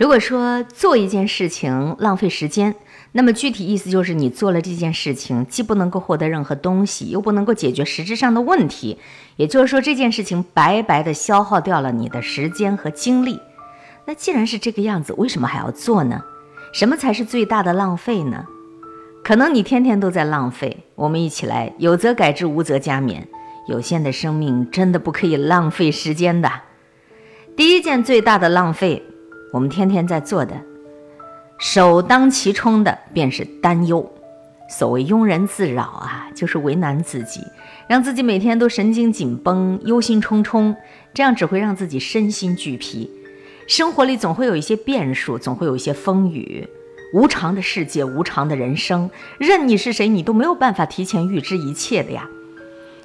如果说做一件事情浪费时间，那么具体意思就是你做了这件事情，既不能够获得任何东西，又不能够解决实质上的问题。也就是说，这件事情白白的消耗掉了你的时间和精力。那既然是这个样子，为什么还要做呢？什么才是最大的浪费呢？可能你天天都在浪费。我们一起来，有则改之，无则加勉。有限的生命真的不可以浪费时间的。第一件最大的浪费。我们天天在做的，首当其冲的便是担忧。所谓庸人自扰啊，就是为难自己，让自己每天都神经紧绷、忧心忡忡，这样只会让自己身心俱疲。生活里总会有一些变数，总会有一些风雨，无常的世界，无常的人生，任你是谁，你都没有办法提前预知一切的呀。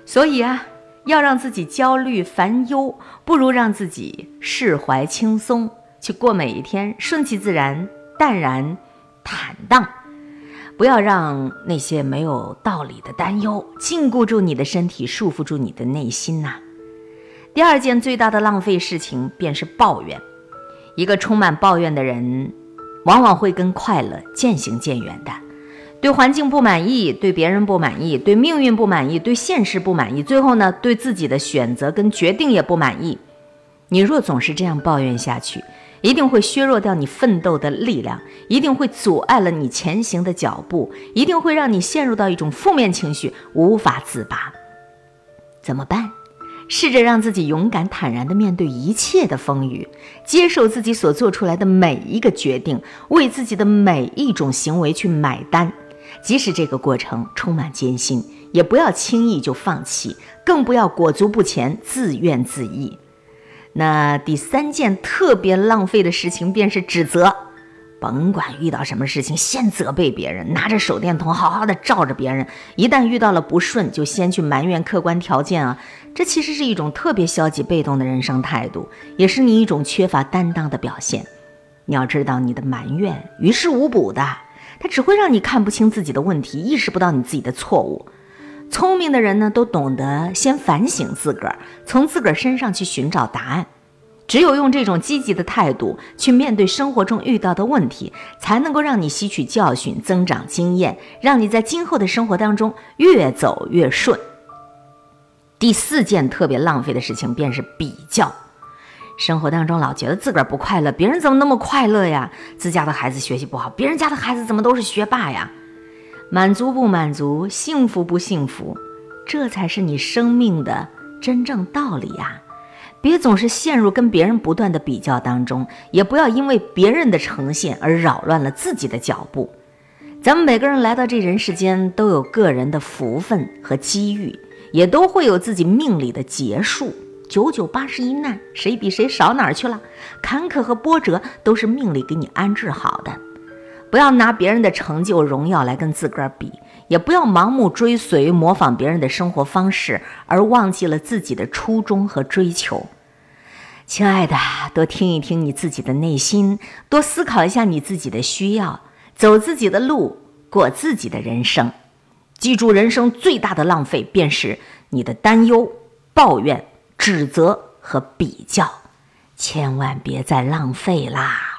所以啊，要让自己焦虑烦忧，不如让自己释怀轻松。去过每一天，顺其自然，淡然、坦荡，不要让那些没有道理的担忧禁锢住你的身体，束缚住你的内心呐。第二件最大的浪费事情便是抱怨。一个充满抱怨的人，往往会跟快乐渐行渐远的。对环境不满意，对别人不满意，对命运不满意，对现实不满意，最后呢，对自己的选择跟决定也不满意。你若总是这样抱怨下去，一定会削弱掉你奋斗的力量，一定会阻碍了你前行的脚步，一定会让你陷入到一种负面情绪，无法自拔。怎么办？试着让自己勇敢坦然地面对一切的风雨，接受自己所做出来的每一个决定，为自己的每一种行为去买单，即使这个过程充满艰辛，也不要轻易就放弃，更不要裹足不前，自怨自艾。那第三件特别浪费的事情便是指责，甭管遇到什么事情，先责备别人，拿着手电筒好好的照着别人。一旦遇到了不顺，就先去埋怨客观条件啊，这其实是一种特别消极被动的人生态度，也是你一种缺乏担当的表现。你要知道，你的埋怨于事无补的，它只会让你看不清自己的问题，意识不到你自己的错误。聪明的人呢，都懂得先反省自个儿，从自个儿身上去寻找答案。只有用这种积极的态度去面对生活中遇到的问题，才能够让你吸取教训、增长经验，让你在今后的生活当中越走越顺。第四件特别浪费的事情便是比较。生活当中老觉得自个儿不快乐，别人怎么那么快乐呀？自家的孩子学习不好，别人家的孩子怎么都是学霸呀？满足不满足，幸福不幸福，这才是你生命的真正道理呀！别总是陷入跟别人不断的比较当中，也不要因为别人的呈现而扰乱了自己的脚步。咱们每个人来到这人世间，都有个人的福分和机遇，也都会有自己命里的劫数。九九八十一难，谁比谁少哪儿去了？坎坷和波折都是命里给你安置好的。不要拿别人的成就荣耀来跟自个儿比，也不要盲目追随模仿别人的生活方式，而忘记了自己的初衷和追求。亲爱的，多听一听你自己的内心，多思考一下你自己的需要，走自己的路，过自己的人生。记住，人生最大的浪费便是你的担忧、抱怨、指责和比较，千万别再浪费啦。